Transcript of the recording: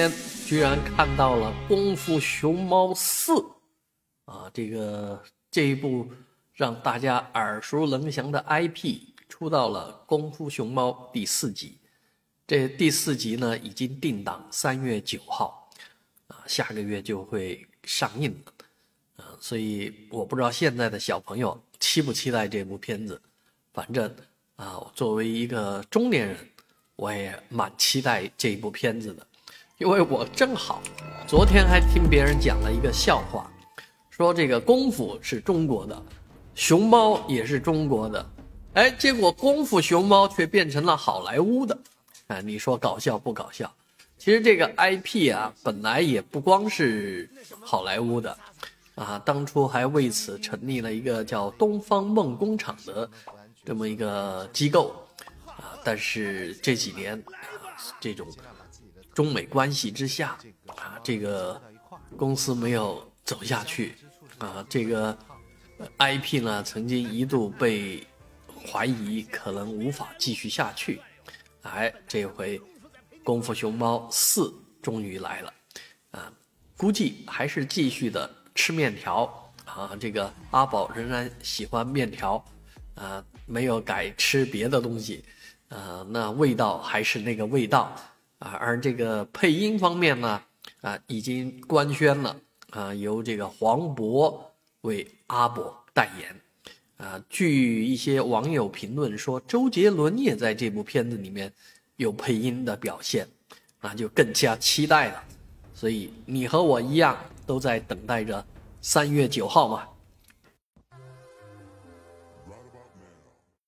天居然看到了《功夫熊猫四》啊，这个这一部让大家耳熟能详的 IP 出到了《功夫熊猫》第四集。这第四集呢，已经定档三月九号啊，下个月就会上映了啊。所以我不知道现在的小朋友期不期待这部片子，反正啊，作为一个中年人，我也蛮期待这一部片子的。因为我正好昨天还听别人讲了一个笑话，说这个功夫是中国的，熊猫也是中国的，哎，结果功夫熊猫却变成了好莱坞的，哎，你说搞笑不搞笑？其实这个 IP 啊，本来也不光是好莱坞的，啊，当初还为此成立了一个叫东方梦工厂的这么一个机构，啊，但是这几年这种。中美关系之下，啊，这个公司没有走下去，啊，这个 IP 呢，曾经一度被怀疑可能无法继续下去，哎，这回《功夫熊猫四》终于来了，啊，估计还是继续的吃面条，啊，这个阿宝仍然喜欢面条，啊，没有改吃别的东西，啊，那味道还是那个味道。啊，而这个配音方面呢，啊，已经官宣了，啊，由这个黄渤为阿伯代言，啊，据一些网友评论说，周杰伦也在这部片子里面有配音的表现，那就更加期待了。所以你和我一样，都在等待着三月九号嘛。